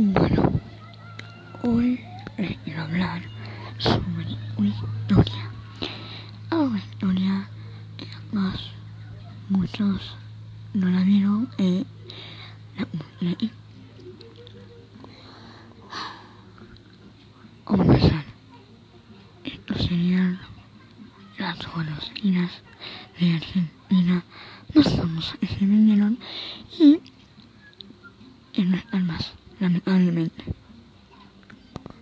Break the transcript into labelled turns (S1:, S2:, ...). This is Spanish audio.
S1: Bueno, hoy les quiero hablar sobre una historia. Ah, una historia que además muchos no la vieron y la leí. Vamos a empezar. Esto serían las golosinas de Argentina más famosas que se vendieron y, y no están más 俺俺没。